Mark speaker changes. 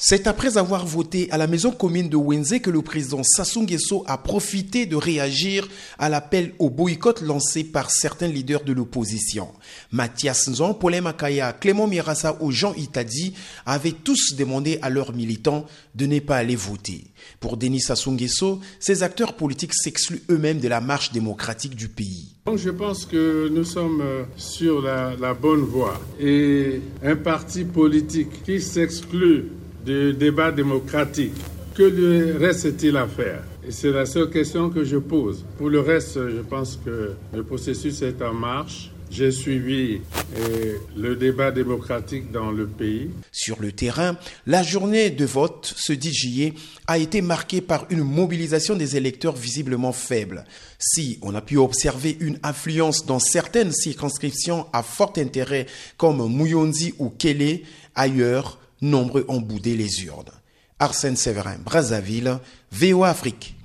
Speaker 1: C'est après avoir voté à la maison commune de Wenze que le président Sassou Nguesso a profité de réagir à l'appel au boycott lancé par certains leaders de l'opposition. Mathias Nzon, Paulin Makaya, Clément Mirassa ou Jean Itadi avaient tous demandé à leurs militants de ne pas aller voter. Pour Denis Sassou Nguesso, ces acteurs politiques s'excluent eux-mêmes de la marche démocratique du pays.
Speaker 2: je pense que nous sommes euh, sur la bonne voie et un parti politique qui s'exclut du débat démocratique. Que lui reste-t-il à faire? C'est la seule question que je pose. Pour le reste, je pense que le processus est en marche. J'ai suivi euh, le débat démocratique dans le pays.
Speaker 1: Sur le terrain, la journée de vote, ce 10 juillet, a été marquée par une mobilisation des électeurs visiblement faible. Si on a pu observer une influence dans certaines circonscriptions à fort intérêt comme Muyonzi ou Kélé, ailleurs, nombreux ont boudé les urnes. Arsène Séverin, Brazzaville, VOA Afrique.